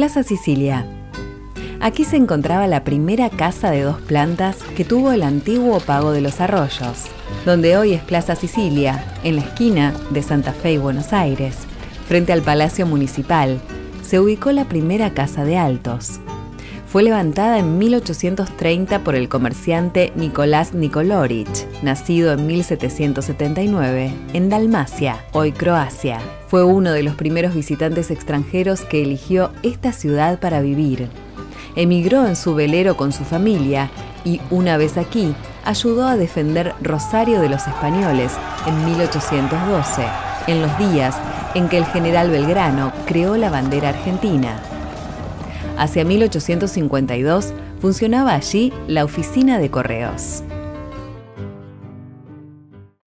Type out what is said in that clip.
Plaza Sicilia. Aquí se encontraba la primera casa de dos plantas que tuvo el antiguo Pago de los Arroyos, donde hoy es Plaza Sicilia, en la esquina de Santa Fe y Buenos Aires, frente al Palacio Municipal, se ubicó la primera casa de altos. Fue levantada en 1830 por el comerciante Nicolás Nikolorich, nacido en 1779 en Dalmacia, hoy Croacia. Fue uno de los primeros visitantes extranjeros que eligió esta ciudad para vivir. Emigró en su velero con su familia y, una vez aquí, ayudó a defender Rosario de los españoles en 1812, en los días en que el general Belgrano creó la bandera argentina. Hacia 1852 funcionaba allí la oficina de correos.